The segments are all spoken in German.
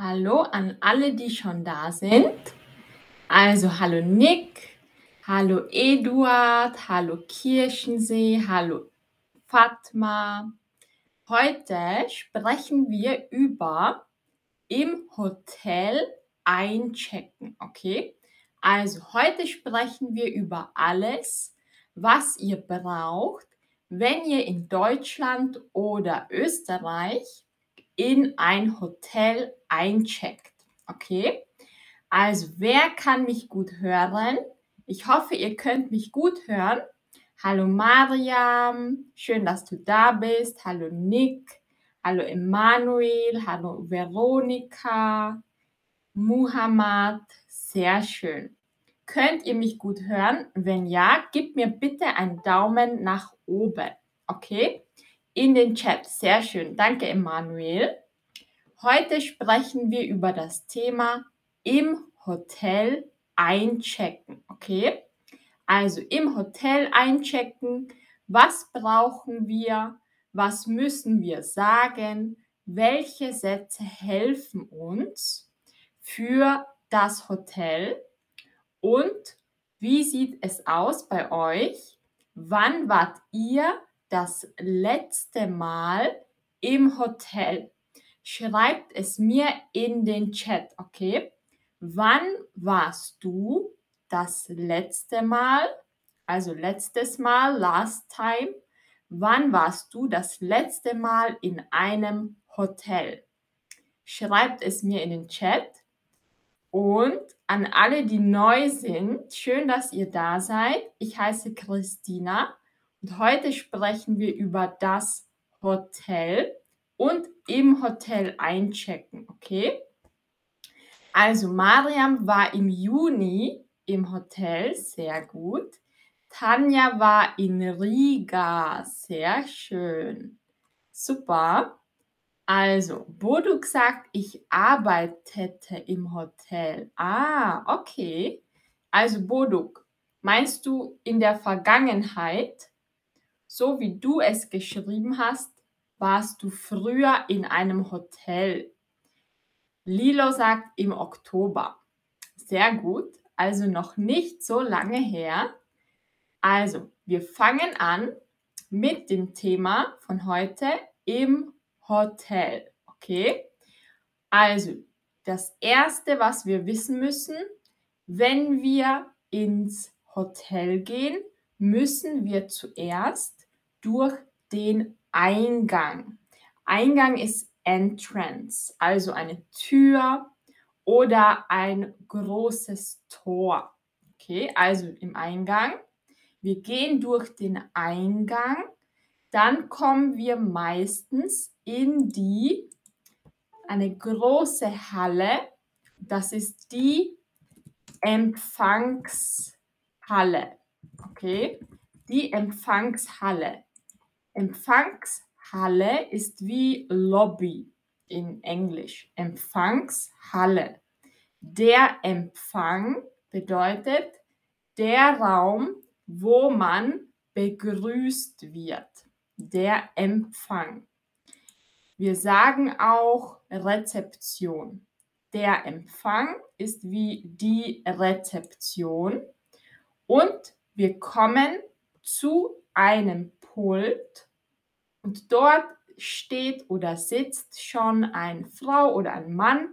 Hallo an alle, die schon da sind. Also hallo Nick, hallo Eduard, hallo Kirchensee, hallo Fatma. Heute sprechen wir über im Hotel einchecken, okay? Also heute sprechen wir über alles, was ihr braucht, wenn ihr in Deutschland oder Österreich in ein Hotel eincheckt, okay? Also wer kann mich gut hören? Ich hoffe, ihr könnt mich gut hören. Hallo Mariam, schön, dass du da bist. Hallo Nick, hallo Emanuel, hallo Veronika, Muhammad, sehr schön. Könnt ihr mich gut hören? Wenn ja, gebt mir bitte einen Daumen nach oben, okay? In den Chat, sehr schön. Danke Emanuel. Heute sprechen wir über das Thema im Hotel einchecken, okay? Also im Hotel einchecken, was brauchen wir, was müssen wir sagen, welche Sätze helfen uns für das Hotel und wie sieht es aus bei euch? Wann wart ihr das letzte Mal im Hotel? Schreibt es mir in den Chat, okay? Wann warst du das letzte Mal, also letztes Mal, last time, wann warst du das letzte Mal in einem Hotel? Schreibt es mir in den Chat. Und an alle, die neu sind, schön, dass ihr da seid. Ich heiße Christina und heute sprechen wir über das Hotel und im Hotel einchecken, okay? Also Mariam war im Juni im Hotel, sehr gut. Tanja war in Riga, sehr schön. Super. Also, Boduk sagt, ich arbeitete im Hotel. Ah, okay. Also, Boduk, meinst du in der Vergangenheit, so wie du es geschrieben hast, warst du früher in einem Hotel? Lilo sagt im Oktober. Sehr gut. Also noch nicht so lange her. Also, wir fangen an mit dem Thema von heute im Hotel. Okay? Also, das Erste, was wir wissen müssen, wenn wir ins Hotel gehen, müssen wir zuerst durch den Eingang. Eingang ist Entrance, also eine Tür oder ein großes Tor. Okay, also im Eingang. Wir gehen durch den Eingang, dann kommen wir meistens in die eine große Halle. Das ist die Empfangshalle. Okay, die Empfangshalle. Empfangshalle ist wie Lobby in Englisch. Empfangshalle. Der Empfang bedeutet der Raum, wo man begrüßt wird. Der Empfang. Wir sagen auch Rezeption. Der Empfang ist wie die Rezeption und wir kommen zu einem Pult und dort steht oder sitzt schon eine Frau oder ein Mann.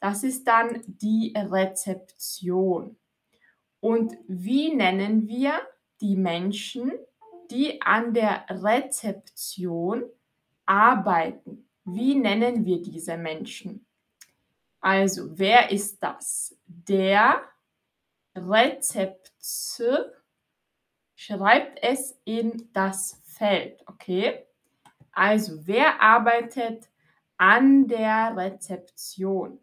Das ist dann die Rezeption. Und wie nennen wir die Menschen, die an der Rezeption arbeiten? Wie nennen wir diese Menschen? Also, wer ist das? Der Rezept schreibt es in das Feld, okay? Also, wer arbeitet an der Rezeption?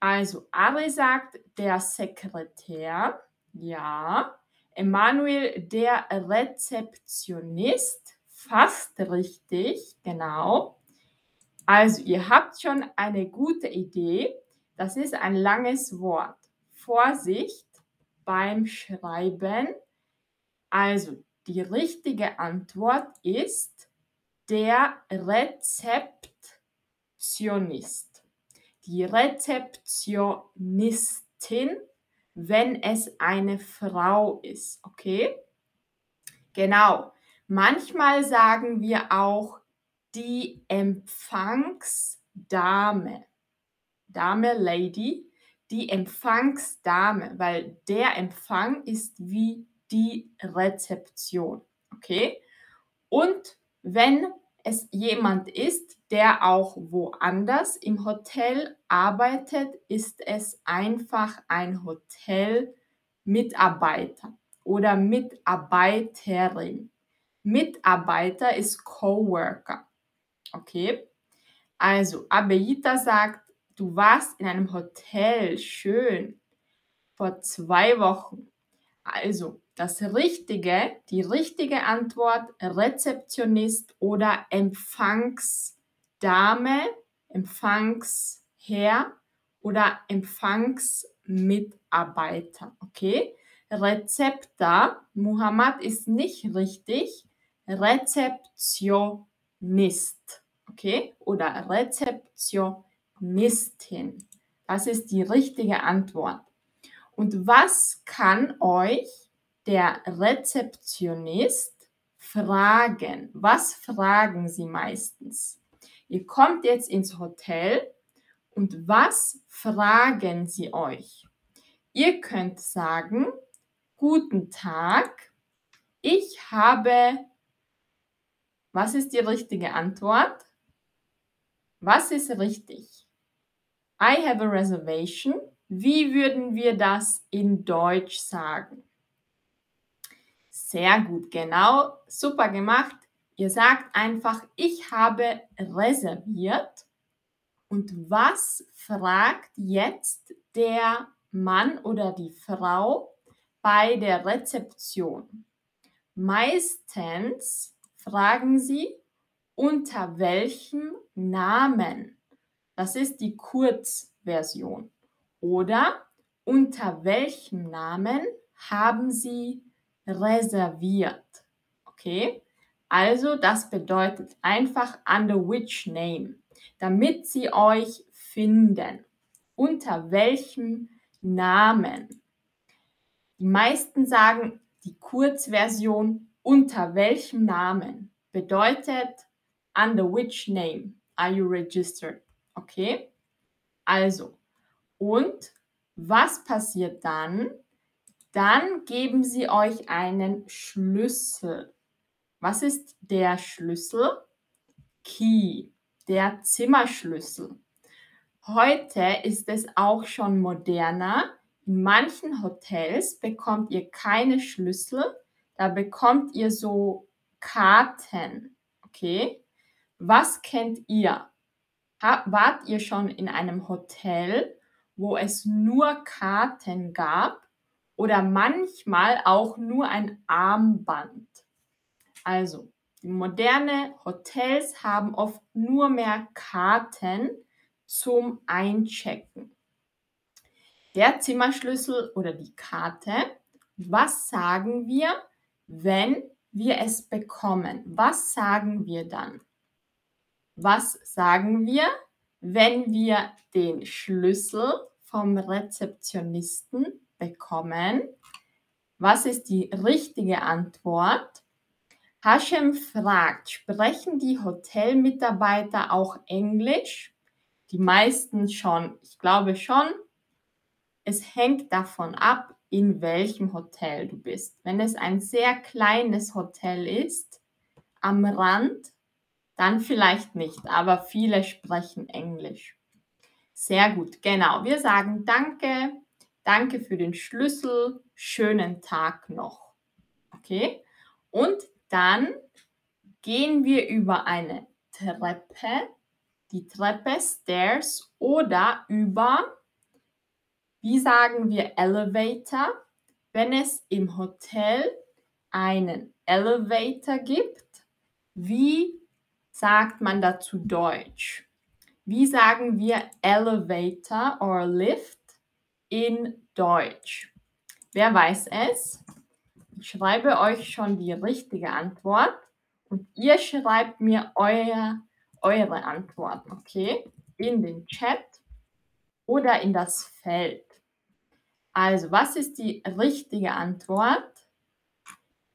Also, Ari sagt der Sekretär, ja. Emanuel der Rezeptionist, fast richtig, genau. Also, ihr habt schon eine gute Idee. Das ist ein langes Wort. Vorsicht beim Schreiben. Also, die richtige Antwort ist der Rezeptionist. die Rezeptionistin, wenn es eine Frau ist, okay? Genau. Manchmal sagen wir auch die Empfangsdame. Dame, Lady, die Empfangsdame, weil der Empfang ist wie die Rezeption. Okay? Und wenn es jemand ist, der auch woanders im Hotel arbeitet, ist es einfach ein Hotelmitarbeiter oder Mitarbeiterin. Mitarbeiter ist Coworker. Okay? Also, Abeita sagt, du warst in einem Hotel, schön, vor zwei Wochen. Also, das Richtige, die richtige Antwort, Rezeptionist oder Empfangsdame, Empfangsherr oder Empfangsmitarbeiter. Okay? Rezepter, Muhammad ist nicht richtig. Rezeptionist. Okay? Oder Rezeptionistin. Das ist die richtige Antwort. Und was kann euch der Rezeptionist fragen. Was fragen Sie meistens? Ihr kommt jetzt ins Hotel und was fragen Sie euch? Ihr könnt sagen, guten Tag, ich habe, was ist die richtige Antwort? Was ist richtig? I have a reservation. Wie würden wir das in Deutsch sagen? Sehr gut, genau, super gemacht. Ihr sagt einfach, ich habe reserviert. Und was fragt jetzt der Mann oder die Frau bei der Rezeption? Meistens fragen sie, unter welchem Namen? Das ist die Kurzversion. Oder unter welchem Namen haben Sie reserviert. Okay? Also das bedeutet einfach under which name, damit sie euch finden. Unter welchem Namen? Die meisten sagen die Kurzversion unter welchem Namen bedeutet under which name are you registered? Okay? Also, und was passiert dann? Dann geben sie euch einen Schlüssel. Was ist der Schlüssel? Key, der Zimmerschlüssel. Heute ist es auch schon moderner. In manchen Hotels bekommt ihr keine Schlüssel, da bekommt ihr so Karten. Okay? Was kennt ihr? Wart ihr schon in einem Hotel, wo es nur Karten gab? Oder manchmal auch nur ein Armband. Also, moderne Hotels haben oft nur mehr Karten zum Einchecken. Der Zimmerschlüssel oder die Karte, was sagen wir, wenn wir es bekommen? Was sagen wir dann? Was sagen wir, wenn wir den Schlüssel vom Rezeptionisten bekommen. Was ist die richtige Antwort? Hashem fragt, sprechen die Hotelmitarbeiter auch Englisch? Die meisten schon. Ich glaube schon. Es hängt davon ab, in welchem Hotel du bist. Wenn es ein sehr kleines Hotel ist, am Rand, dann vielleicht nicht, aber viele sprechen Englisch. Sehr gut, genau. Wir sagen Danke, Danke für den Schlüssel. Schönen Tag noch. Okay? Und dann gehen wir über eine Treppe, die Treppe, Stairs oder über, wie sagen wir, Elevator, wenn es im Hotel einen Elevator gibt. Wie sagt man dazu Deutsch? Wie sagen wir Elevator or Lift? In Deutsch? Wer weiß es? Ich schreibe euch schon die richtige Antwort und ihr schreibt mir euer, eure Antwort, okay? In den Chat. oder in das Feld? Also, was ist die richtige Antwort?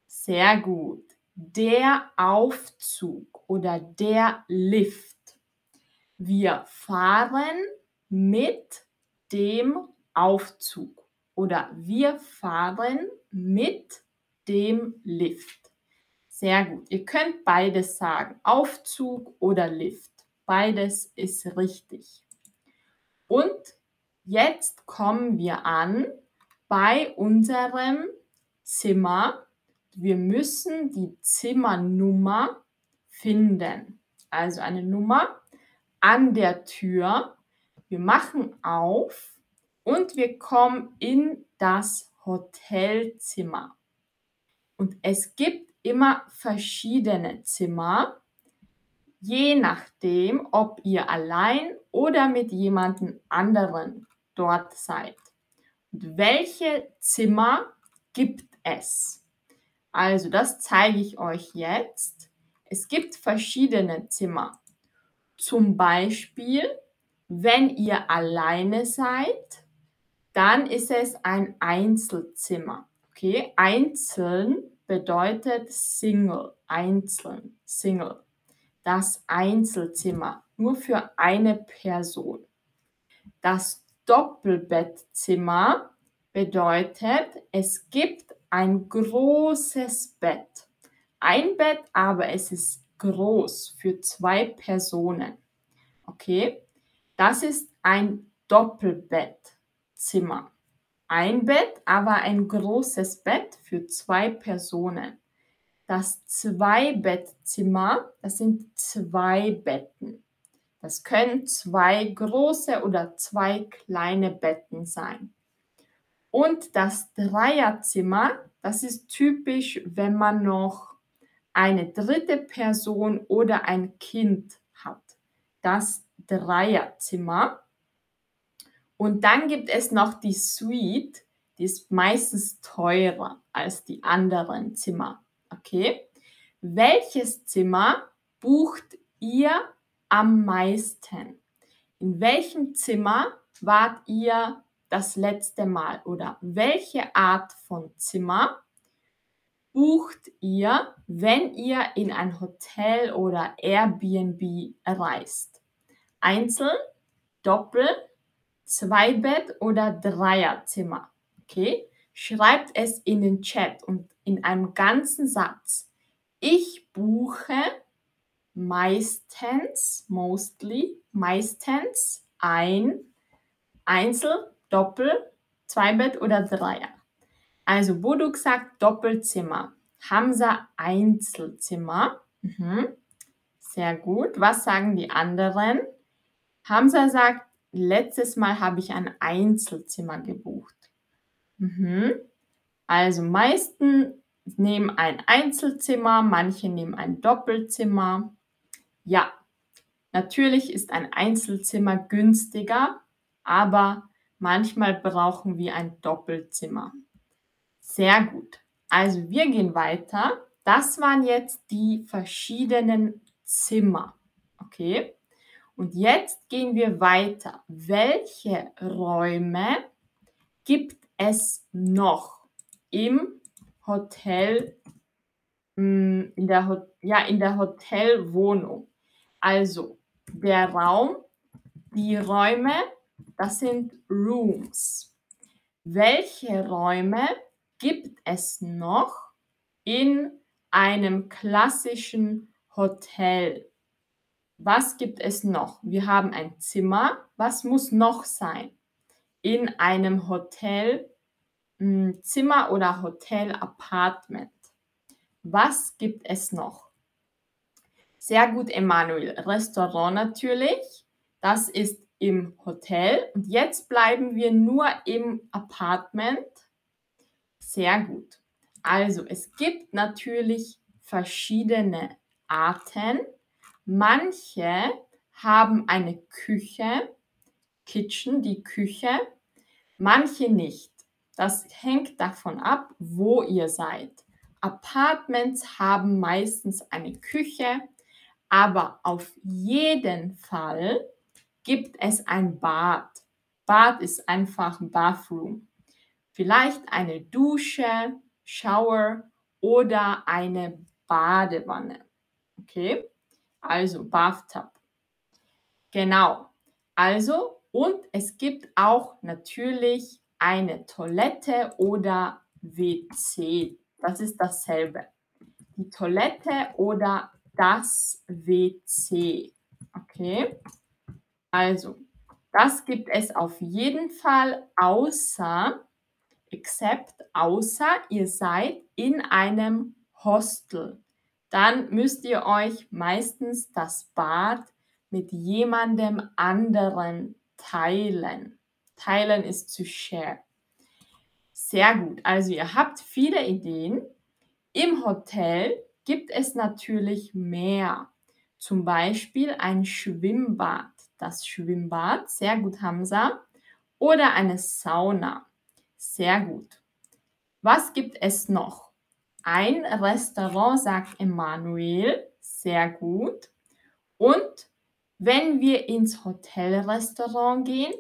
Sehr gut. Der Aufzug oder der Lift. Wir fahren mit dem Aufzug oder wir fahren mit dem Lift. Sehr gut. Ihr könnt beides sagen. Aufzug oder Lift. Beides ist richtig. Und jetzt kommen wir an bei unserem Zimmer. Wir müssen die Zimmernummer finden. Also eine Nummer an der Tür. Wir machen auf und wir kommen in das Hotelzimmer. Und es gibt immer verschiedene Zimmer, je nachdem, ob ihr allein oder mit jemandem anderen dort seid. Und welche Zimmer gibt es? Also das zeige ich euch jetzt. Es gibt verschiedene Zimmer. Zum Beispiel, wenn ihr alleine seid, dann ist es ein Einzelzimmer. Okay, einzeln bedeutet Single, einzeln, Single. Das Einzelzimmer, nur für eine Person. Das Doppelbettzimmer bedeutet, es gibt ein großes Bett. Ein Bett, aber es ist groß für zwei Personen. Okay, das ist ein Doppelbettzimmer. Ein Bett, aber ein großes Bett für zwei Personen. Das Zweibettzimmer, das sind zwei Betten. Das können zwei große oder zwei kleine Betten sein. Und das Dreierzimmer, das ist typisch, wenn man noch eine dritte Person oder ein Kind hat. Das Dreierzimmer. Und dann gibt es noch die Suite, die ist meistens teurer als die anderen Zimmer. Okay? Welches Zimmer bucht ihr am meisten? In welchem Zimmer wart ihr das letzte Mal? Oder welche Art von Zimmer bucht ihr, wenn ihr in ein Hotel oder Airbnb reist? Einzel, Doppel, Zweibett oder Dreierzimmer. Okay? Schreibt es in den Chat und in einem ganzen Satz. Ich buche meistens, mostly, meistens ein Einzel, Doppel, Zweibett oder Dreier. Also Boduk sagt Doppelzimmer. Hamza Einzelzimmer. Mhm. Sehr gut. Was sagen die anderen? Hamza sagt, letztes Mal habe ich ein Einzelzimmer gebucht. Mhm. Also meisten nehmen ein Einzelzimmer, manche nehmen ein Doppelzimmer. Ja, natürlich ist ein Einzelzimmer günstiger, aber manchmal brauchen wir ein Doppelzimmer. Sehr gut. Also wir gehen weiter. Das waren jetzt die verschiedenen Zimmer. Okay? Und jetzt gehen wir weiter. Welche Räume gibt es noch im Hotel, hm, in der, ja, in der Hotelwohnung? Also der Raum, die Räume, das sind Rooms. Welche Räume gibt es noch in einem klassischen Hotel? Was gibt es noch? Wir haben ein Zimmer. Was muss noch sein? In einem Hotel, hm, Zimmer oder Hotel Apartment. Was gibt es noch? Sehr gut, Emanuel. Restaurant natürlich. Das ist im Hotel. Und jetzt bleiben wir nur im Apartment. Sehr gut. Also es gibt natürlich verschiedene Arten Manche haben eine Küche, Kitchen, die Küche, manche nicht. Das hängt davon ab, wo ihr seid. Apartments haben meistens eine Küche, aber auf jeden Fall gibt es ein Bad. Bad ist einfach Bathroom. Vielleicht eine Dusche, Shower oder eine Badewanne. Okay? Also Bathtub. Genau. Also, und es gibt auch natürlich eine Toilette oder WC. Das ist dasselbe. Die Toilette oder das WC. Okay? Also, das gibt es auf jeden Fall außer, except, außer ihr seid in einem Hostel. Dann müsst ihr euch meistens das Bad mit jemandem anderen teilen. Teilen ist zu share. Sehr gut. Also ihr habt viele Ideen. Im Hotel gibt es natürlich mehr. Zum Beispiel ein Schwimmbad. Das Schwimmbad, sehr gut, Hamza. Oder eine Sauna. Sehr gut. Was gibt es noch? Ein Restaurant, sagt Emanuel. Sehr gut. Und wenn wir ins Hotelrestaurant gehen,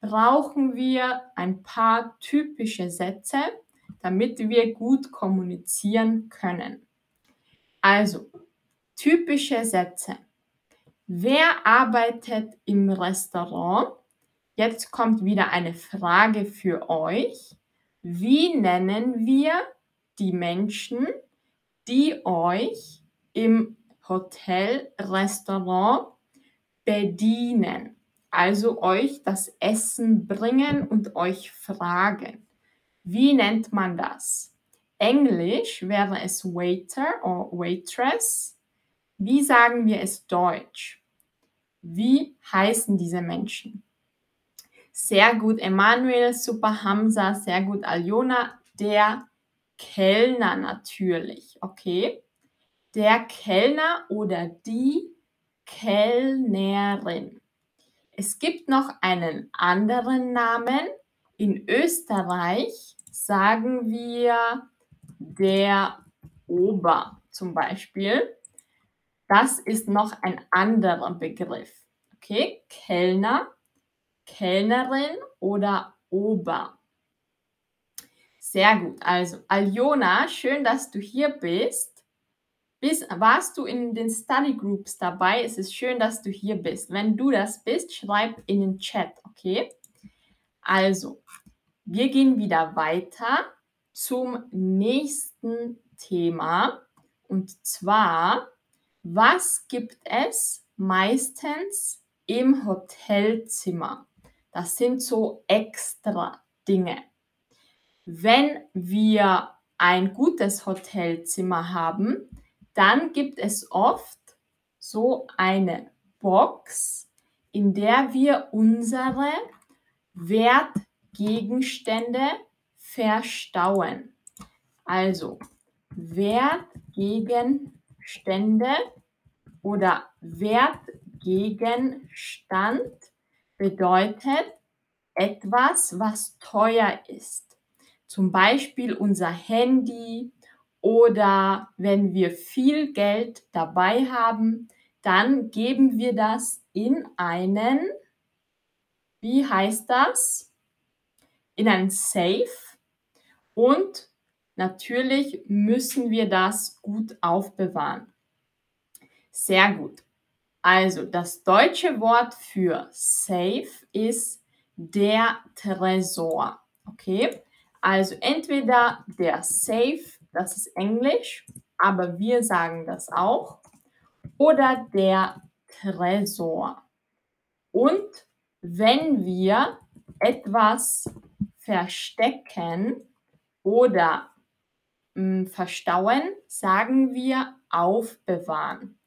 brauchen wir ein paar typische Sätze, damit wir gut kommunizieren können. Also, typische Sätze. Wer arbeitet im Restaurant? Jetzt kommt wieder eine Frage für euch. Wie nennen wir die Menschen, die euch im Hotelrestaurant bedienen, also euch das Essen bringen und euch fragen. Wie nennt man das? Englisch wäre es Waiter oder Waitress. Wie sagen wir es Deutsch? Wie heißen diese Menschen? Sehr gut, Emanuel, super Hamza, sehr gut, Aljona, der Kellner natürlich, okay? Der Kellner oder die Kellnerin. Es gibt noch einen anderen Namen. In Österreich sagen wir der Ober zum Beispiel. Das ist noch ein anderer Begriff. Okay, Kellner, Kellnerin oder Ober. Sehr gut. Also, Aljona, schön, dass du hier bist. Bist, warst du in den Study Groups dabei? Es ist schön, dass du hier bist. Wenn du das bist, schreib in den Chat, okay? Also, wir gehen wieder weiter zum nächsten Thema. Und zwar, was gibt es meistens im Hotelzimmer? Das sind so extra Dinge. Wenn wir ein gutes Hotelzimmer haben, dann gibt es oft so eine Box, in der wir unsere Wertgegenstände verstauen. Also Wertgegenstände oder Wertgegenstand bedeutet etwas, was teuer ist. Zum Beispiel unser Handy, oder wenn wir viel Geld dabei haben, dann geben wir das in einen, wie heißt das? In einen Safe. Und natürlich müssen wir das gut aufbewahren. Sehr gut. Also das deutsche Wort für Safe ist der Tresor. Okay? Also entweder der Safe das ist Englisch, aber wir sagen das auch. Oder der Tresor. Und wenn wir etwas verstecken oder mh, hm, verstauen, sagen wir aufbewahren.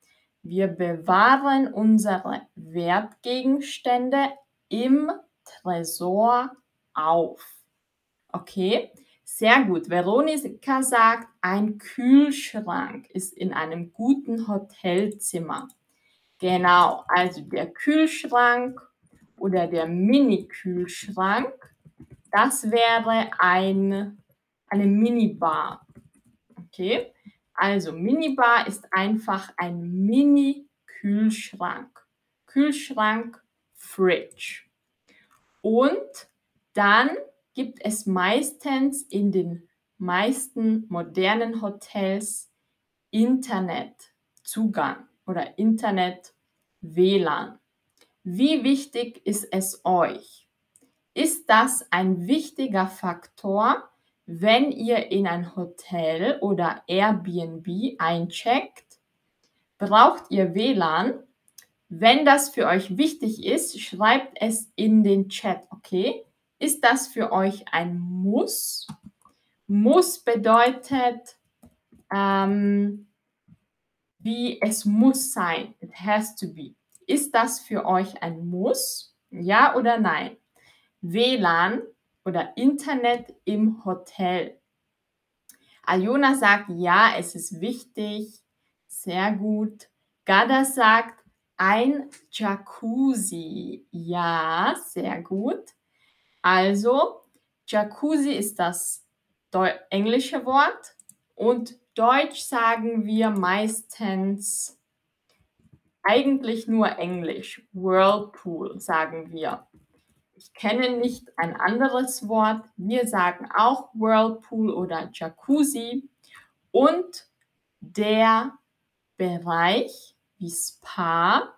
Wir bewahren unsere Wertgegenstände im Tresor auf. Okay? Sehr gut. Veronika sagt, ein Kühlschrank ist in einem guten Hotelzimmer. Genau, also der Kühlschrank oder der Mini-Kühlschrank, das wäre ein, eine Minibar. Okay, also Minibar ist einfach ein Mini-Kühlschrank. Kühlschrank, Fridge. Und dann gibt es meistens in den meisten modernen Hotels Internetzugang oder Internet-WLAN. Wie wichtig ist es euch? Ist das ein wichtiger Faktor, wenn ihr in ein Hotel oder Airbnb eincheckt? Braucht ihr WLAN? Wenn das für euch wichtig ist, schreibt es in den Chat, okay? Ist das für euch ein Muss? Muss bedeutet, ähm, wie es muss sein. It has to be. Ist das für euch ein Muss? Ja oder nein? WLAN oder Internet im Hotel. Aljona sagt, ja, es ist wichtig. Sehr gut. Gada sagt, ein Jacuzzi. Ja, sehr gut. Also, Jacuzzi ist das englische Wort und Deutsch sagen wir meistens eigentlich nur Englisch. Whirlpool sagen wir. Ich kenne nicht ein anderes Wort. Wir sagen auch Whirlpool oder Jacuzzi. Und der Bereich wie Spa.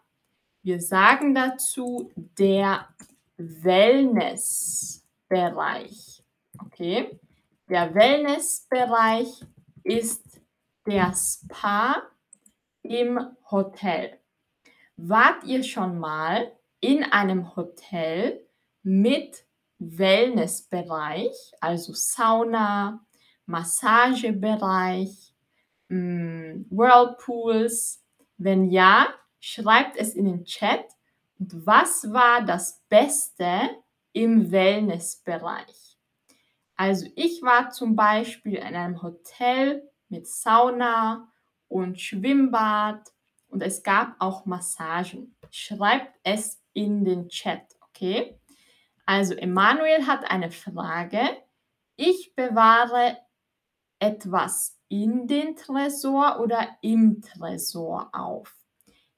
Wir sagen dazu der Wellnessbereich. Okay? Der Wellnessbereich ist der Spa im Hotel. Wart ihr schon mal in einem Hotel mit Wellnessbereich, also Sauna, Massagebereich, mm, Whirlpools? Wenn ja, schreibt es in den Chat. Und was war das Beste im Wellnessbereich? Also ich war zum Beispiel in einem Hotel mit Sauna und Schwimmbad und es gab auch Massagen. Schreibt es in den Chat, okay? Also Emanuel hat eine Frage. Ich bewahre etwas in den Tresor oder im Tresor auf?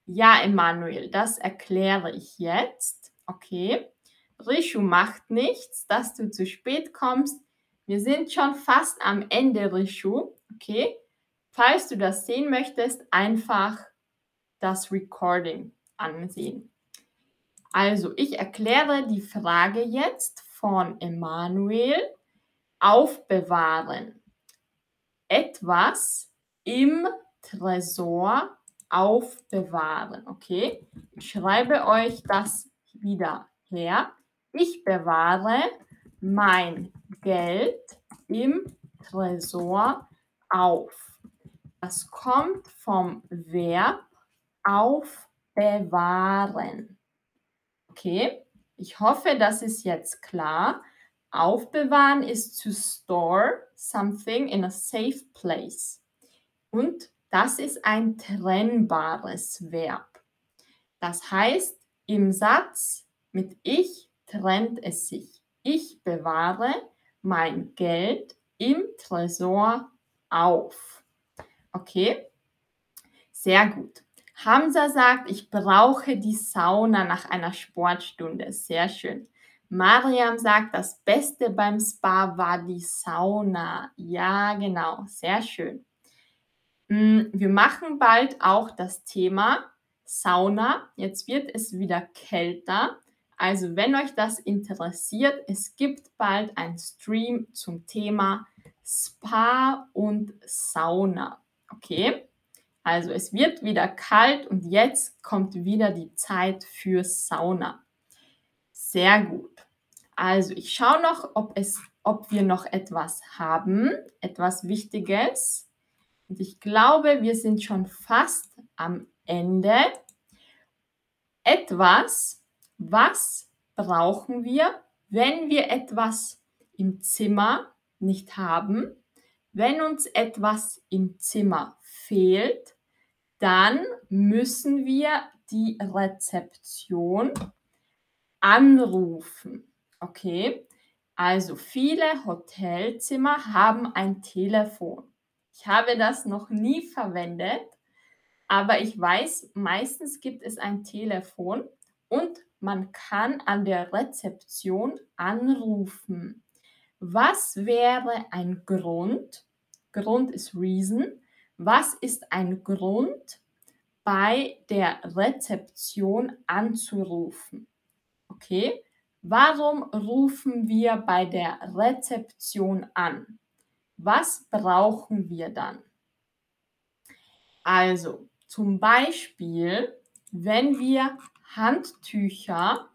Ja, Emanuel, das erkläre ich jetzt. Okay. Rishu macht nichts, dass du zu spät kommst. Wir sind schon fast am Ende, Rishu. Okay. Falls du das sehen möchtest, einfach das Recording ansehen. Also, ich erkläre die Frage jetzt von Emanuel. Aufbewahren. Etwas im Tresor aufbewahren. Okay, ich schreibe euch das wieder her. Ich bewahre mein Geld im Tresor auf. Das kommt vom Verb aufbewahren. Okay, ich hoffe, das ist jetzt klar. Aufbewahren ist to store something in a safe place. Und das ist ein trennbares Verb. Das heißt, im Satz mit ich trennt es sich. Ich bewahre mein Geld im Tresor auf. Okay? Sehr gut. Hamza sagt, ich brauche die Sauna nach einer Sportstunde. Sehr schön. Mariam sagt, das Beste beim Spa war die Sauna. Ja, genau. Sehr schön. Hm, wir machen bald auch das Thema Sauna. Jetzt wird es wieder kälter. Also wenn euch das interessiert, es gibt bald ein Stream zum Thema Spa und Sauna. Okay? Also es wird wieder kalt und jetzt kommt wieder die Zeit für Sauna. Sehr gut. Also ich schaue noch, ob, es, ob wir noch etwas haben, etwas Wichtiges. Und ich glaube, wir sind schon fast am Ende. Etwas, was brauchen wir, wenn wir etwas im Zimmer nicht haben? Wenn uns etwas im Zimmer fehlt, dann müssen wir die Rezeption anrufen. Okay, also viele Hotelzimmer haben ein Telefon. Ich habe das noch nie verwendet, aber ich weiß, meistens gibt es ein Telefon und man kann an der Rezeption anrufen. Was wäre ein Grund? Grund ist Reason. Was ist ein Grund, bei der Rezeption anzurufen? Okay, warum rufen wir bei der Rezeption an? Was brauchen wir dann? Also, zum Beispiel, wenn wir Handtücher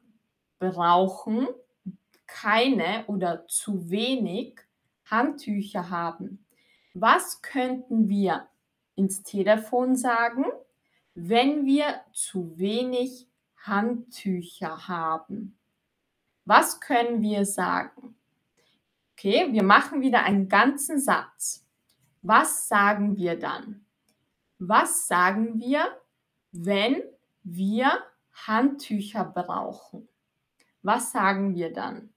brauchen, keine oder zu wenig Handtücher haben. Was könnten wir ins Telefon sagen, wenn wir zu wenig Handtücher haben? Was können wir sagen? Okay, wir machen wieder einen ganzen Satz. Was sagen wir dann? Was sagen wir, wenn wir Handtücher brauchen? Was sagen wir dann?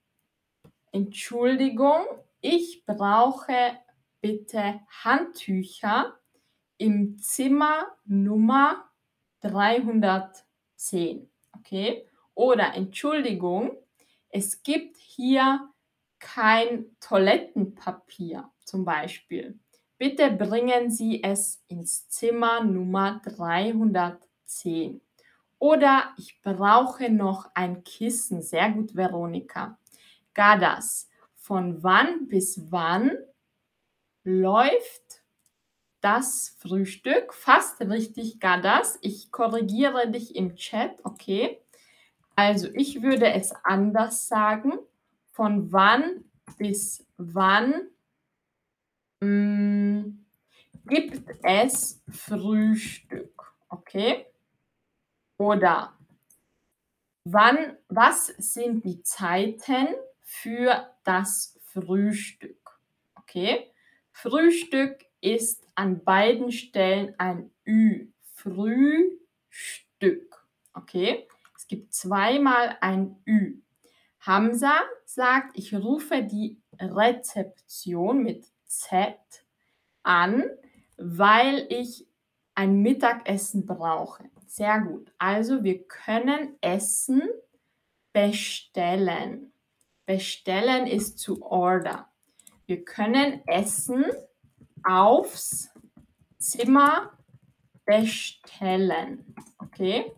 Entschuldigung, ich brauche bitte Handtücher im Zimmer Nummer 310. Okay? Oder Entschuldigung, es gibt hier kein Toilettenpapier zum Beispiel. Bitte bringen Sie es ins Zimmer Nummer 310. Oder ich brauche noch ein Kissen. Sehr gut, Veronika. Gadas. Von wann bis wann läuft das Frühstück? Fast richtig, Gadas. Ich korrigiere dich im Chat, okay? Also ich würde es anders sagen. Von wann bis wann hm, gibt es Frühstück? Okay? Oder wann, was sind die Zeiten für das Frühstück? Okay? Frühstück ist an beiden Stellen ein Ü. Frühstück. Okay? Es gibt zweimal ein Ü. Hamza sagt, ich rufe die Rezeption mit Z an, weil ich ein Mittagessen brauche. Sehr gut. Also wir können Essen bestellen. Bestellen ist zu order. Wir können Essen aufs Zimmer bestellen. Okay?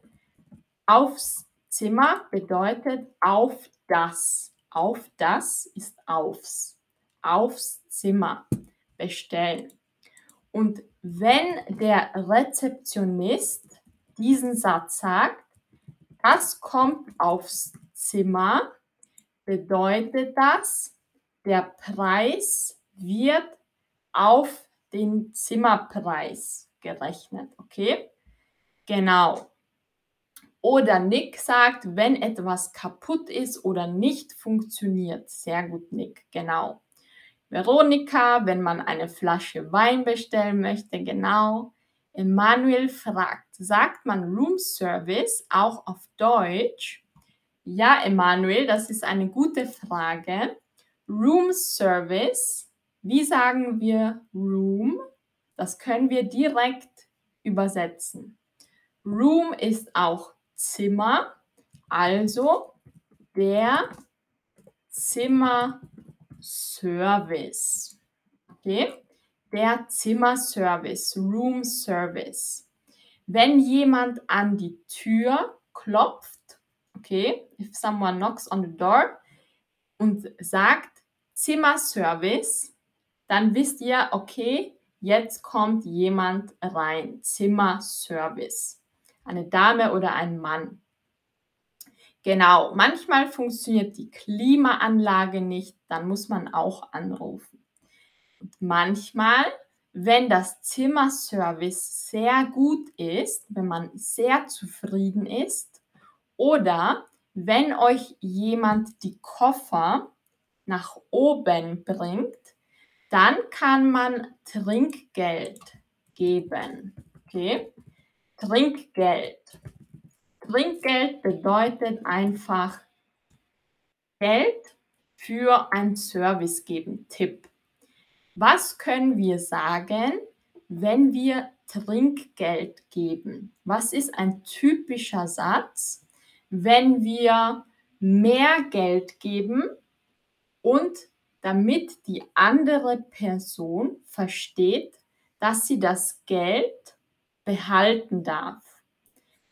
Aufs Zimmer bedeutet auf das. Auf das ist aufs aufs Zimmer bestellen. Und wenn der Rezeptionist diesen Satz sagt, das kommt aufs Zimmer, bedeutet das, der Preis wird auf den Zimmerpreis gerechnet. Okay? Genau. Oder Nick sagt, wenn etwas kaputt ist oder nicht funktioniert. Sehr gut, Nick. Genau. Veronika, wenn man eine Flasche Wein bestellen möchte, genau. Emanuel fragt, sagt man Room Service auch auf Deutsch? Ja, Emanuel, das ist eine gute Frage. Room Service, wie sagen wir Room? Das können wir direkt übersetzen. Room ist auch Zimmer, also der Zimmer Service. Okay? Der Zimmerservice, Room Service. Wenn jemand an die Tür klopft, okay, if someone knocks on the door und sagt Zimmerservice, dann wisst ihr, okay, jetzt kommt jemand rein. Zimmerservice. Eine Dame oder ein Mann. Genau, manchmal funktioniert die Klimaanlage nicht, dann muss man auch anrufen. Und manchmal, wenn das Zimmerservice sehr gut ist, wenn man sehr zufrieden ist oder wenn euch jemand die Koffer nach oben bringt, dann kann man Trinkgeld geben. Okay? Trinkgeld. Trinkgeld bedeutet einfach Geld für ein Service geben. Tipp. Was können wir sagen, wenn wir Trinkgeld geben? Was ist ein typischer Satz, wenn wir mehr Geld geben und damit die andere Person versteht, dass sie das Geld behalten darf.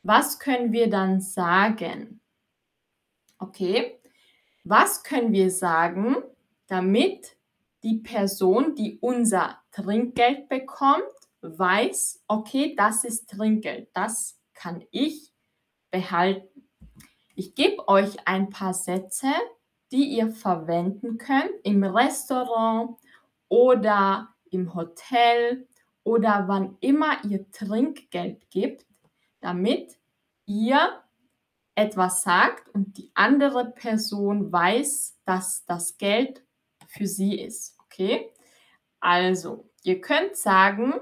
Was können wir dann sagen? Okay, was können wir sagen, damit die Person, die unser Trinkgeld bekommt, weiß, okay, das ist Trinkgeld, das kann ich behalten. Ich gebe euch ein paar Sätze, die ihr verwenden könnt im Restaurant oder im Hotel oder wann immer ihr Trinkgeld gibt, damit ihr etwas sagt und die andere Person weiß, dass das Geld für sie ist. Okay? Also, ihr könnt sagen,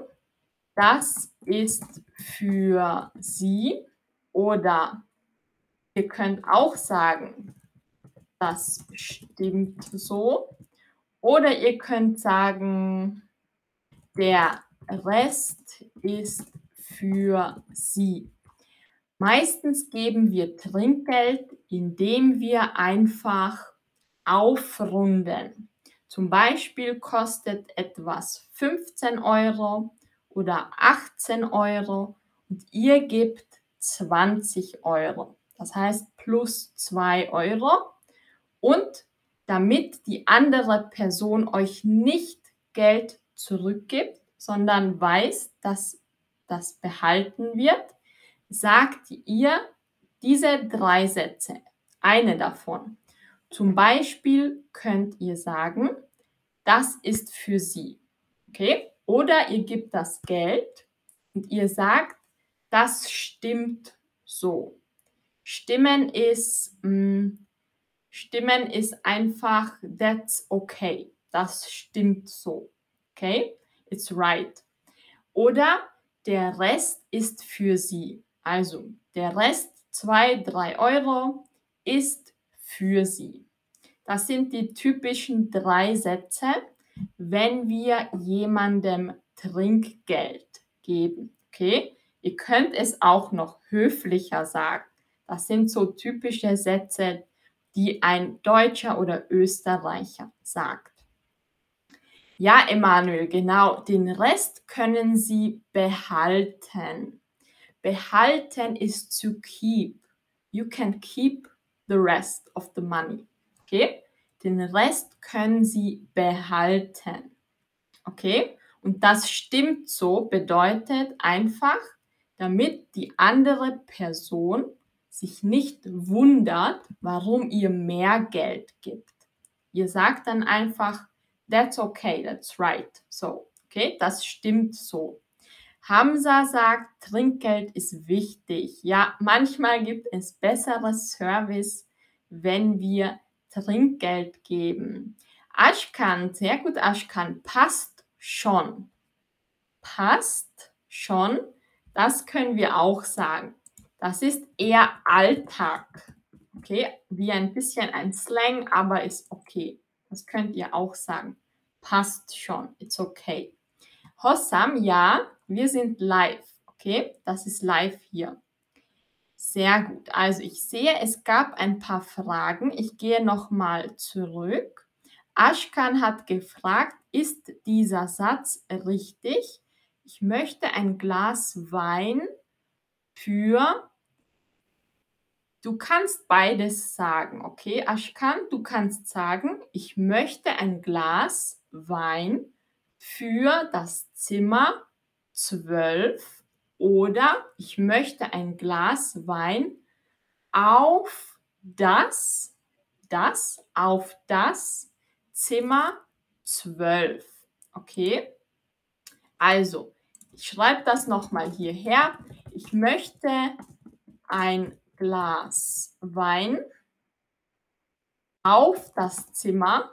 das ist für sie oder ihr könnt auch sagen, das stimmt so. Oder ihr könnt sagen, der Rest ist für sie. Meistens geben wir Trinkgeld, indem wir einfach aufrunden. Zum Beispiel kostet etwas 15 Euro oder 18 Euro und ihr gebt 20 Euro. Das heißt plus 2 Euro. Und damit die andere Person euch nicht Geld zurückgibt, sondern weiß, dass das behalten wird, sagt ihr diese drei Sätze, eine davon. Zum Beispiel könnt ihr sagen, das ist für sie. Okay? Oder ihr gebt das Geld und ihr sagt, das stimmt so. Stimmen ist, mh, mm, Stimmen ist einfach, that's okay. Das stimmt so. Okay? It's right. Oder der Rest ist für sie. Also der Rest, 2, 3 Euro, ist für sie. Das sind die typischen drei Sätze, wenn wir jemandem Trinkgeld geben. Okay? Ihr könnt es auch noch höflicher sagen. Das sind so typische Sätze, die ein Deutscher oder Österreicher sagt. Ja, Emanuel, genau. Den Rest können Sie behalten. Behalten ist to keep. You can keep the rest of the money. Okay? Den Rest können Sie behalten. Okay? Und das stimmt so bedeutet einfach, damit die andere Person sich nicht wundert, warum ihr mehr Geld gibt. Ihr sagt dann einfach, That's okay, that's right. So, okay, das stimmt so. Hamza sagt, Trinkgeld ist wichtig. Ja, manchmal gibt es besseres Service, wenn wir Trinkgeld geben. Ashkan, sehr gut, Ashkan, passt schon. Passt schon, das können wir auch sagen. Das ist eher Alltag. Okay, wie ein bisschen ein Slang, aber ist okay. Das könnt ihr auch sagen. Passt schon. It's okay. Hossam, ja, wir sind live. Okay, das ist live hier. Sehr gut. Also ich sehe, es gab ein paar Fragen. Ich gehe nochmal zurück. Ashkan hat gefragt, ist dieser Satz richtig? Ich möchte ein Glas Wein für Du kannst beides sagen, okay? Ashkan, du kannst sagen, ich möchte ein Glas Wein für das Zimmer 12 oder ich möchte ein Glas Wein auf das, das, auf das Zimmer 12. Okay? Also, ich schreibe das nochmal hierher. Ich möchte ein Glas Wein auf das Zimmer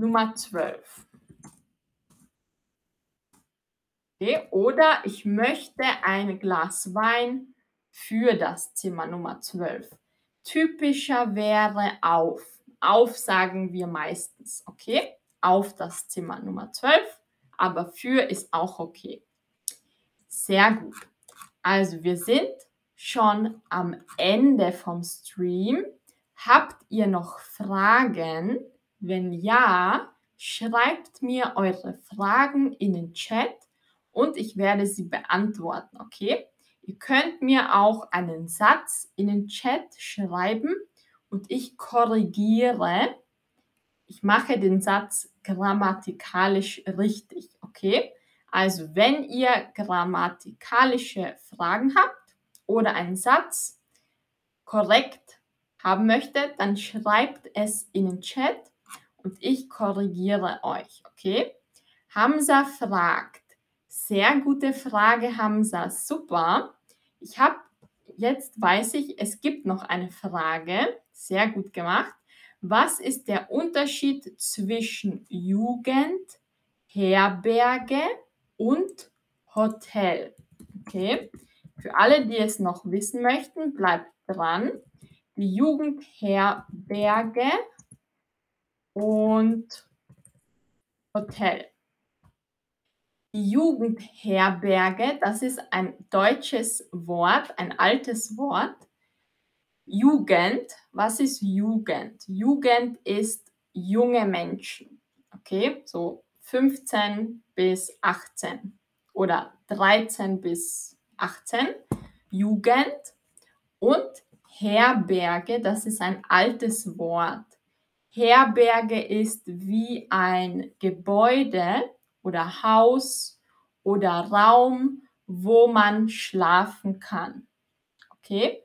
Nummer 12. Okay, oder ich möchte ein Glas Wein für das Zimmer Nummer 12. Typischer wäre auf. Auf sagen wir meistens, okay? Auf das Zimmer Nummer 12, aber für ist auch okay. Sehr gut. Also wir sind schon am Ende vom Stream. Habt ihr noch Fragen? Wenn ja, schreibt mir eure Fragen in den Chat und ich werde sie beantworten, okay? Ihr könnt mir auch einen Satz in den Chat schreiben und ich korrigiere. Ich mache den Satz grammatikalisch richtig, okay? Also wenn ihr grammatikalische Fragen habt oder einen Satz korrekt haben möchtet, dann schreibt es in den Chat und ich korrigiere euch, okay? Hamza fragt, sehr gute Frage, Hamza, super. Ich habe, jetzt weiß ich, es gibt noch eine Frage, sehr gut gemacht. Was ist der Unterschied zwischen Jugend, Herberge und Hotel? Okay, für alle, die es noch wissen möchten, bleibt dran die Jugendherberge und Hotel. Die Jugendherberge, das ist ein deutsches Wort, ein altes Wort. Jugend, was ist Jugend? Jugend ist junge Menschen, okay, so 15 bis 18 oder 13 bis 18, Jugend. Und Herberge, das ist ein altes Wort. Herberge ist wie ein Gebäude oder Haus oder Raum, wo man schlafen kann. Okay?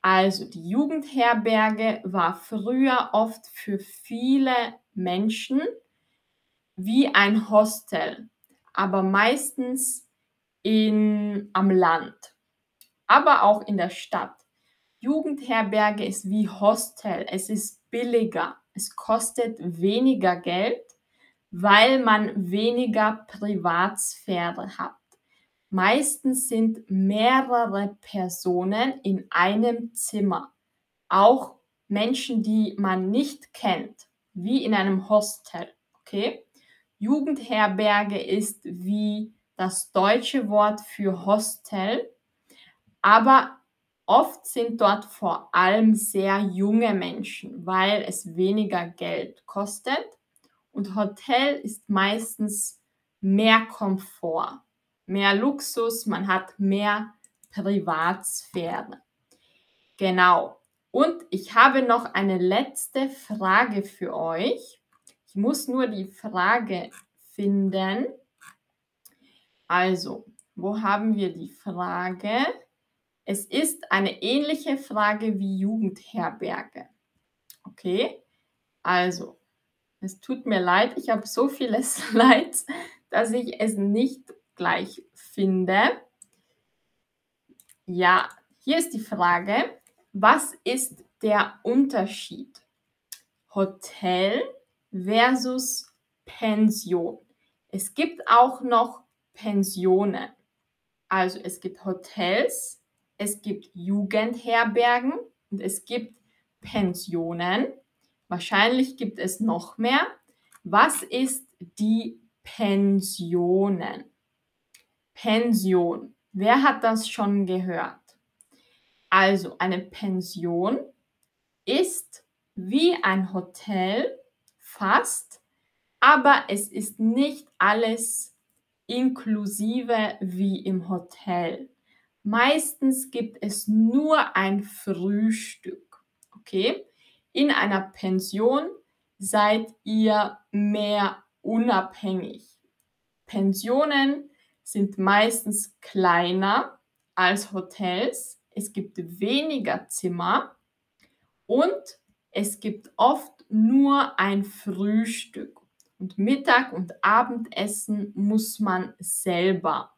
Also die Jugendherberge war früher oft für viele Menschen wie ein Hostel, aber meistens in, am Land, aber auch in der Stadt. Jugendherberge ist wie Hostel. Es ist billiger. Es kostet weniger Geld, weil man weniger Privatsphäre hat. Meistens sind mehrere Personen in einem Zimmer. Auch Menschen, die man nicht kennt, wie in einem Hostel. Okay? Jugendherberge ist wie das deutsche Wort für Hostel, aber Oft sind dort vor allem sehr junge Menschen, weil es weniger Geld kostet und Hotel ist meistens mehr Komfort, mehr Luxus, man hat mehr Privatsphäre. Genau. Und ich habe noch eine letzte Frage für euch. Ich muss nur die Frage finden. Also, wo haben wir die Frage? Es ist eine ähnliche Frage wie Jugendherberge. Okay, also, es tut mir leid, ich habe so viele Slides, dass ich es nicht gleich finde. Ja, hier ist die Frage, was ist der Unterschied? Hotel versus Pension. Es gibt auch noch Pensionen. Also es gibt Hotels, es gibt Jugendherbergen und es gibt Pensionen. Wahrscheinlich gibt es noch mehr. Was ist die Pensionen? Pension. Wer hat das schon gehört? Also eine Pension ist wie ein Hotel fast, aber es ist nicht alles inklusive wie im Hotel. Meistens gibt es nur ein Frühstück. Okay? In einer Pension seid ihr mehr unabhängig. Pensionen sind meistens kleiner als Hotels. Es gibt weniger Zimmer und es gibt oft nur ein Frühstück. Und Mittag- und Abendessen muss man selber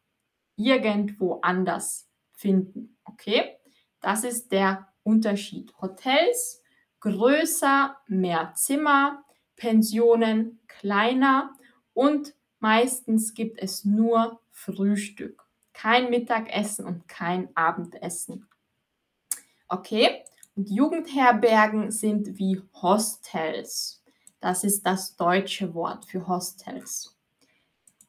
irgendwo anders finden. Okay? Das ist der Unterschied. Hotels größer, mehr Zimmer, Pensionen kleiner und meistens gibt es nur Frühstück. Kein Mittagessen und kein Abendessen. Okay? Und Jugendherbergen sind wie Hostels. Das ist das deutsche Wort für Hostels.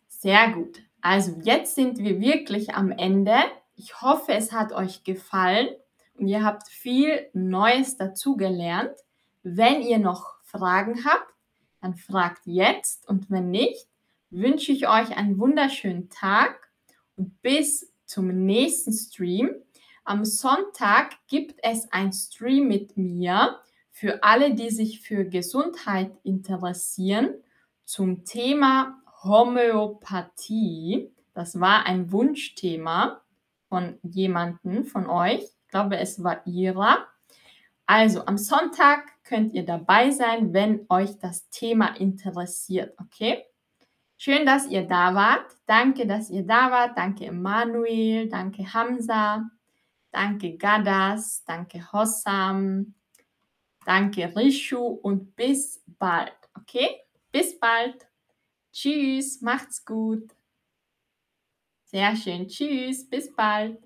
Sehr gut. Also jetzt sind wir wirklich am Ende. Ich hoffe, es hat euch gefallen und ihr habt viel Neues dazugelernt. Wenn ihr noch Fragen habt, dann fragt jetzt und wenn nicht, wünsche ich euch einen wunderschönen Tag und bis zum nächsten Stream. Am Sonntag gibt es ein Stream mit mir für alle, die sich für Gesundheit interessieren zum Thema Homöopathie. Das war ein Wunschthema von jemanden von euch. Ich glaube, es war Ira. Also am Sonntag könnt ihr dabei sein, wenn euch das Thema interessiert, okay? Schön, dass ihr da wart. Danke, dass ihr da wart. Danke, Emanuel. Danke, Hamza. Danke, Gadas. Danke, Hossam. Danke, Rishu. Und bis bald. Okay? Bis bald. Tschüss. Macht's gut. Sehr schön. Tschüss. Bis bald.